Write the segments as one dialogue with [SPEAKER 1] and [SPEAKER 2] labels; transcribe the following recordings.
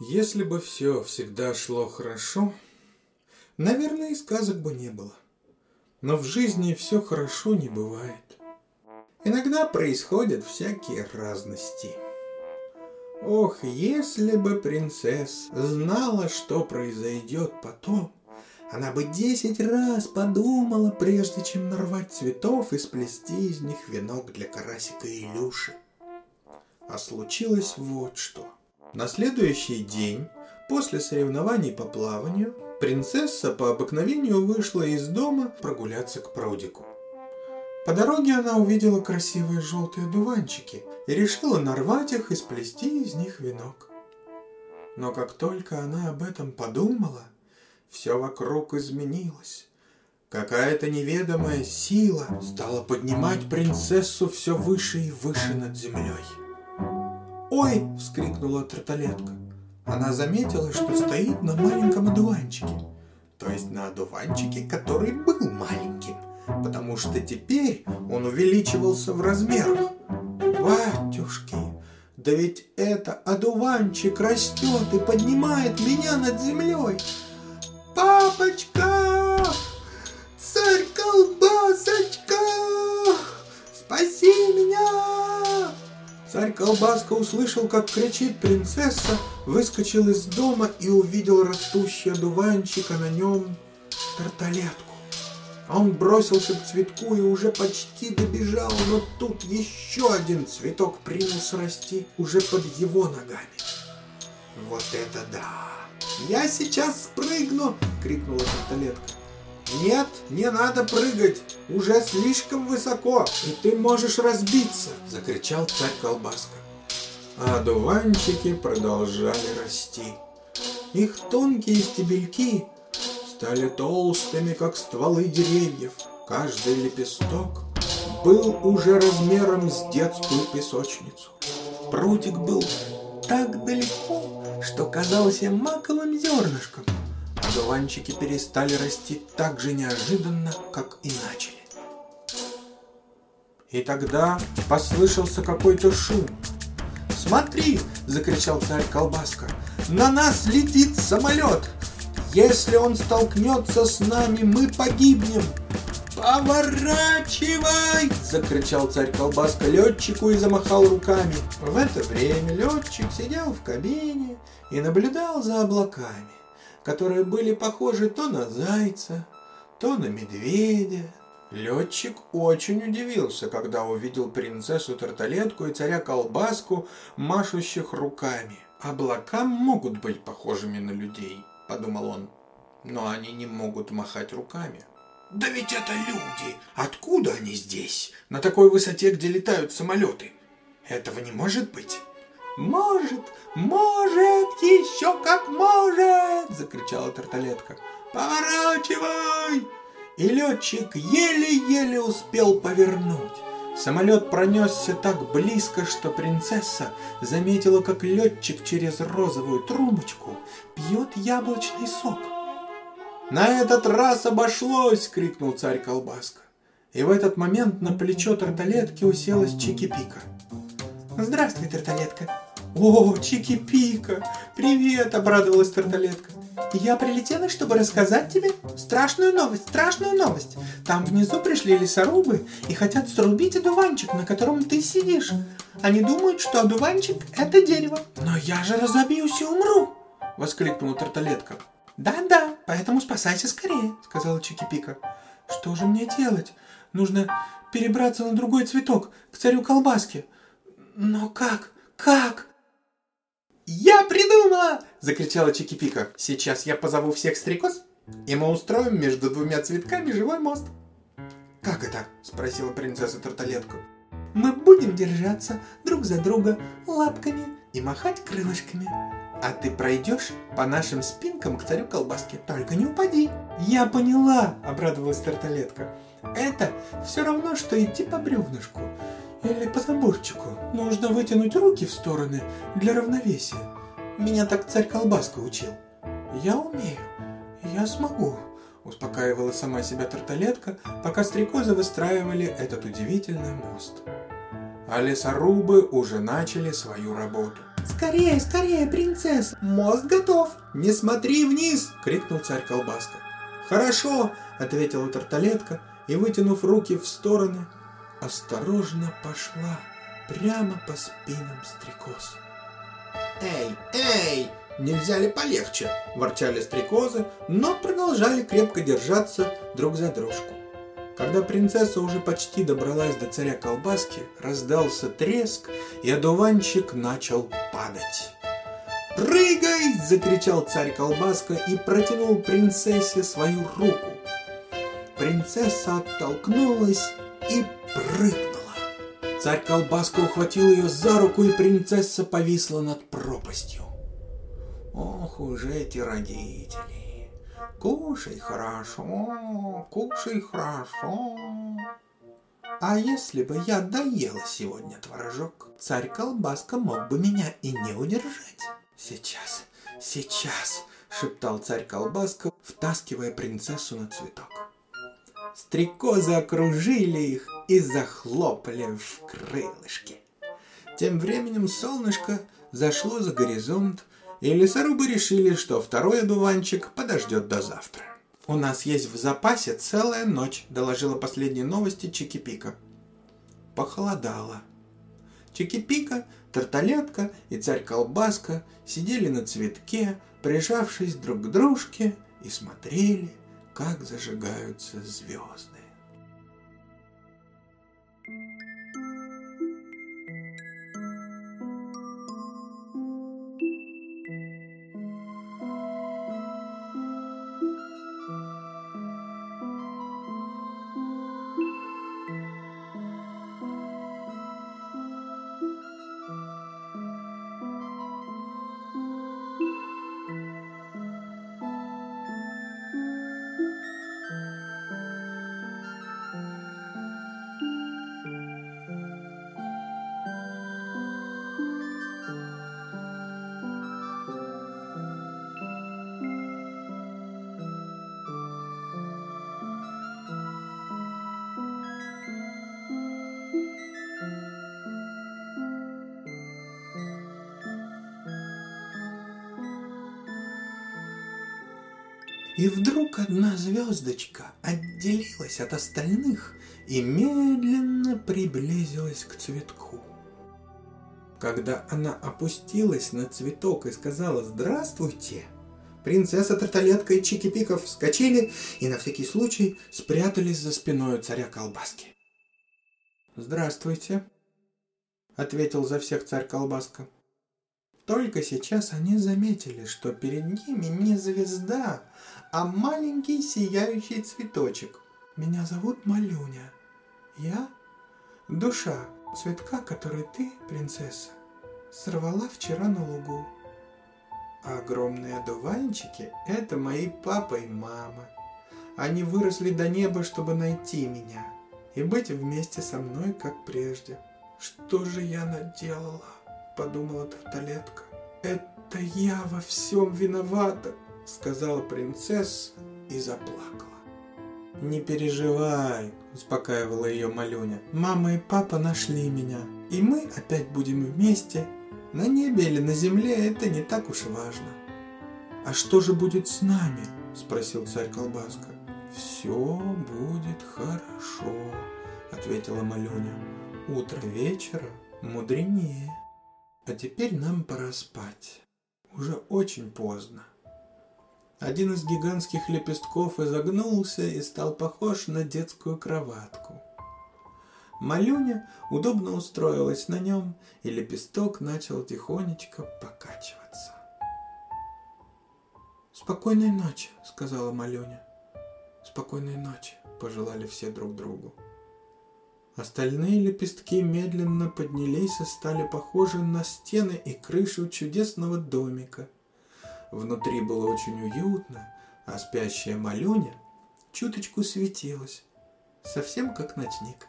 [SPEAKER 1] Если бы все всегда шло хорошо, наверное, и сказок бы не было. Но в жизни все хорошо не бывает. Иногда происходят всякие разности. Ох, если бы принцесса знала, что произойдет потом, она бы десять раз подумала, прежде чем нарвать цветов и сплести из них венок для карасика Илюши. А случилось вот что – на следующий день, после соревнований по плаванию, принцесса по обыкновению вышла из дома прогуляться к прудику. По дороге она увидела красивые желтые дуванчики и решила нарвать их и сплести из них венок. Но как только она об этом подумала, все вокруг изменилось. Какая-то неведомая сила стала поднимать принцессу все выше и выше над землей. «Ой!» – вскрикнула тарталетка. Она заметила, что стоит на маленьком одуванчике. То есть на одуванчике, который был маленьким, потому что теперь он увеличивался в размерах. «Батюшки, да ведь это одуванчик растет и поднимает меня над землей!» Колбаска услышал, как кричит принцесса, выскочил из дома и увидел растущий одуванчик, а на нем тарталетку. А он бросился к цветку и уже почти добежал, но тут еще один цветок принялся расти уже под его ногами. «Вот это да! Я сейчас спрыгну!» — крикнула тарталетка. «Нет, не надо прыгать! Уже слишком высоко, и ты можешь разбиться!» – закричал царь Колбаска. А дуванчики продолжали расти. Их тонкие стебельки стали толстыми, как стволы деревьев. Каждый лепесток был уже размером с детскую песочницу. Прутик был так далеко, что казался маковым зернышком – одуванчики перестали расти так же неожиданно, как и начали. И тогда послышался какой-то шум. «Смотри!» – закричал царь Колбаска. «На нас летит самолет! Если он столкнется с нами, мы погибнем!» «Поворачивай!» – закричал царь Колбаска летчику и замахал руками. В это время летчик сидел в кабине и наблюдал за облаками которые были похожи то на зайца, то на медведя. Летчик очень удивился, когда увидел принцессу Тарталетку и царя Колбаску, машущих руками. «Облака могут быть похожими на людей», — подумал он, — «но они не могут махать руками». «Да ведь это люди! Откуда они здесь? На такой высоте, где летают самолеты? Этого не может быть!» «Может, может, еще как может!» – закричала тарталетка. «Поворачивай!» И летчик еле-еле успел повернуть. Самолет пронесся так близко, что принцесса заметила, как летчик через розовую трубочку пьет яблочный сок. «На этот раз обошлось!» — крикнул царь Колбаска. И в этот момент на плечо тарталетки уселась Чики-Пика. «Здравствуй, тарталетка!» «О, Чики-Пика! Привет!» – обрадовалась Тарталетка. «Я прилетела, чтобы рассказать тебе страшную новость, страшную новость. Там внизу пришли лесорубы и хотят срубить одуванчик, на котором ты сидишь. Они думают, что одуванчик – это дерево. Но я же разобьюсь и умру!» – воскликнула Тарталетка. «Да-да, поэтому спасайся скорее», – сказала Чики-Пика. «Что же мне делать? Нужно перебраться на другой цветок, к царю колбаски. Но как? Как?» «Я придумала!» – закричала Чики-Пика. «Сейчас я позову всех стрекоз, и мы устроим между двумя цветками живой мост». «Как это?» – спросила принцесса Тарталетку. «Мы будем держаться друг за друга лапками и махать крылышками. А ты пройдешь по нашим спинкам к царю колбаски. Только не упади!» «Я поняла!» – обрадовалась Тарталетка. «Это все равно, что идти по бревнышку. Или по заборчику. Нужно вытянуть руки в стороны для равновесия. Меня так царь Колбаска учил. Я умею. Я смогу. Успокаивала сама себя тарталетка, пока стрекозы выстраивали этот удивительный мост. А лесорубы уже начали свою работу. «Скорее, скорее, принцесса! Мост готов!» «Не смотри вниз!» — крикнул царь Колбаска. «Хорошо!» — ответила тарталетка и, вытянув руки в стороны, осторожно пошла прямо по спинам стрекоз. «Эй, эй, нельзя ли полегче?» – ворчали стрекозы, но продолжали крепко держаться друг за дружку. Когда принцесса уже почти добралась до царя колбаски, раздался треск, и одуванчик начал падать. «Прыгай!» – закричал царь колбаска и протянул принцессе свою руку. Принцесса оттолкнулась и прыгнула. Царь колбаска ухватил ее за руку, и принцесса повисла над пропастью. Ох уж эти родители! Кушай хорошо, кушай хорошо. А если бы я доела сегодня творожок, царь колбаска мог бы меня и не удержать. Сейчас, сейчас, шептал царь колбаска, втаскивая принцессу на цветок. Стрекозы окружили их и захлопали в крылышки. Тем временем солнышко зашло за горизонт, и лесорубы решили, что второй одуванчик подождет до завтра. «У нас есть в запасе целая ночь», – доложила последние новости Чики-Пика. Похолодало. Чики-Пика, Тарталетка и Царь-Колбаска сидели на цветке, прижавшись друг к дружке, и смотрели, как зажигаются звезды. И вдруг одна звездочка отделилась от остальных и медленно приблизилась к цветку. Когда она опустилась на цветок и сказала «Здравствуйте!», принцесса Тарталетка и Чики-Пиков вскочили и на всякий случай спрятались за спиной царя Колбаски. «Здравствуйте!» — ответил за всех царь Колбаска. Только сейчас они заметили, что перед ними не звезда, а маленький сияющий цветочек. Меня зовут Малюня. Я душа цветка, который ты, принцесса, сорвала вчера на лугу. А огромные одуванчики – это мои папа и мама. Они выросли до неба, чтобы найти меня и быть вместе со мной, как прежде. Что же я наделала? подумала Тарталетка. «Это я во всем виновата», — сказала принцесса и заплакала. «Не переживай», — успокаивала ее Малюня. «Мама и папа нашли меня, и мы опять будем вместе. На небе или на земле это не так уж важно». «А что же будет с нами?» — спросил царь Колбаска. «Все будет хорошо», — ответила Малюня. «Утро вечера мудренее». А теперь нам пора спать. Уже очень поздно. Один из гигантских лепестков изогнулся и стал похож на детскую кроватку. Малюня удобно устроилась на нем, и лепесток начал тихонечко покачиваться. «Спокойной ночи», — сказала Малюня. «Спокойной ночи», — пожелали все друг другу. Остальные лепестки медленно поднялись и стали похожи на стены и крышу чудесного домика. Внутри было очень уютно, а спящая Малюня чуточку светилась, совсем как ночник.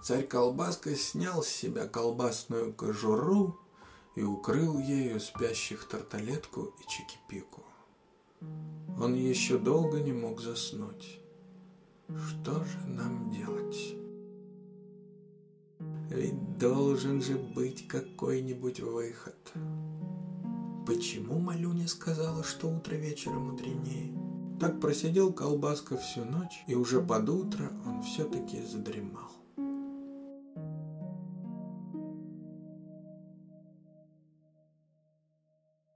[SPEAKER 1] Царь Колбаска снял с себя колбасную кожуру и укрыл ею спящих тарталетку и чикипику. Он еще долго не мог заснуть. Что же нам делать? Ведь должен же быть какой-нибудь выход. Почему Малюня сказала, что утро вечера мудренее? Так просидел колбаска всю ночь, и уже под утро он все-таки задремал.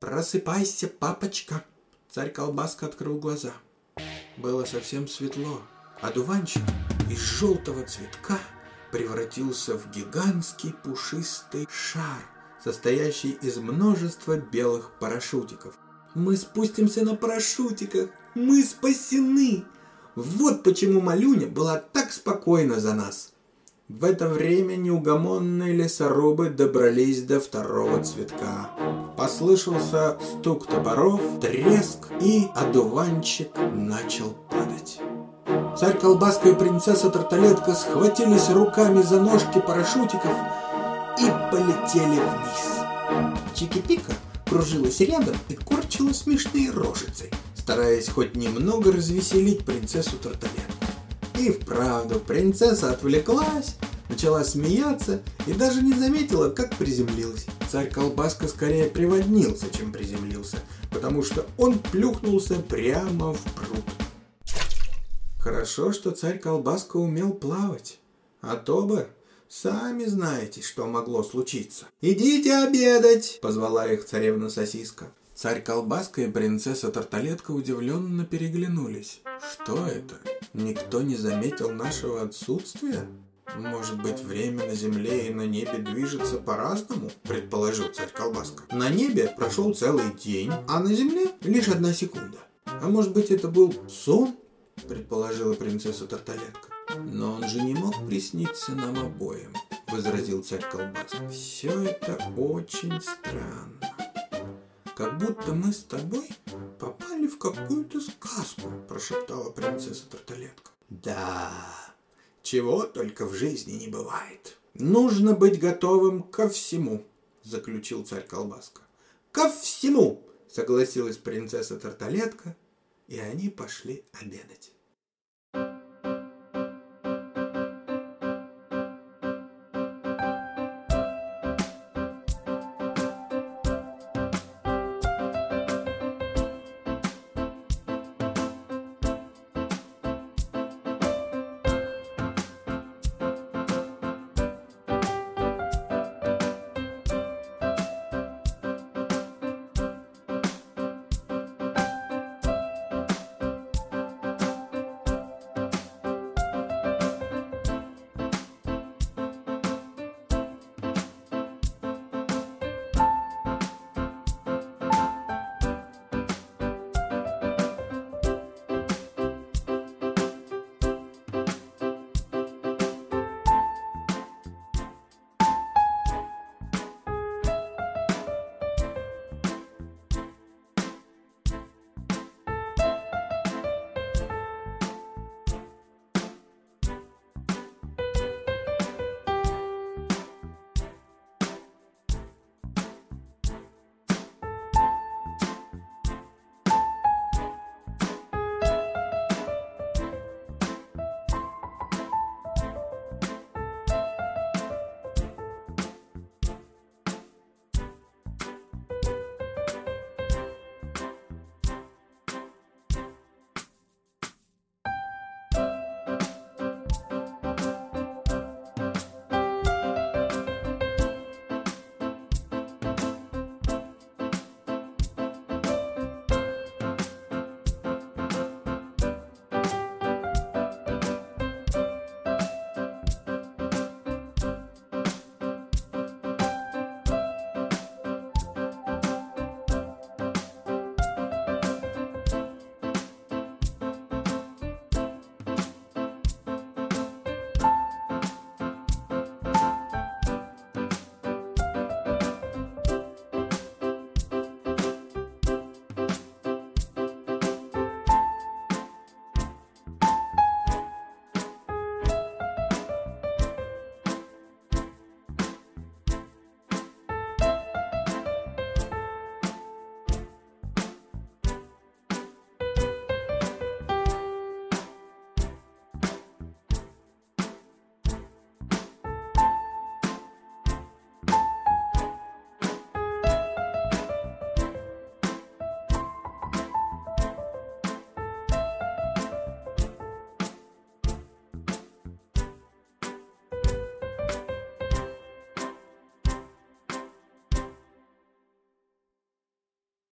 [SPEAKER 1] «Просыпайся, папочка!» Царь Колбаска открыл глаза. Было совсем светло, а дуванчик из желтого цветка превратился в гигантский пушистый шар, состоящий из множества белых парашютиков. «Мы спустимся на парашютиках! Мы спасены!» Вот почему Малюня была так спокойна за нас. В это время неугомонные лесорубы добрались до второго цветка. Послышался стук топоров, треск, и одуванчик начал падать. Царь Колбаска и принцесса Тарталетка схватились руками за ножки парашютиков и полетели вниз. Чики-пика кружилась рядом и корчила смешные рожицы, стараясь хоть немного развеселить принцессу Тарталетку. И вправду, принцесса отвлеклась, начала смеяться и даже не заметила, как приземлилась. Царь Колбаска скорее приводнился, чем приземлился, потому что он плюхнулся прямо в пруд. Хорошо, что царь Колбаска умел плавать, а то бы Сами знаете, что могло случиться. «Идите обедать!» – позвала их царевна Сосиска. Царь Колбаска и принцесса Тарталетка удивленно переглянулись. Что это? Никто не заметил нашего отсутствия? Может быть, время на земле и на небе движется по-разному, предположил царь Колбаска. На небе прошел целый день, а на земле лишь одна секунда. А может быть, это был сон, предположила принцесса Тарталетка. Но он же не мог присниться нам обоим, возразил царь Колбаска. Все это очень странно как будто мы с тобой попали в какую-то сказку», – прошептала принцесса Тарталетка. «Да, чего только в жизни не бывает. Нужно быть готовым ко всему», – заключил царь Колбаска. «Ко всему!» – согласилась принцесса Тарталетка, и они пошли обедать.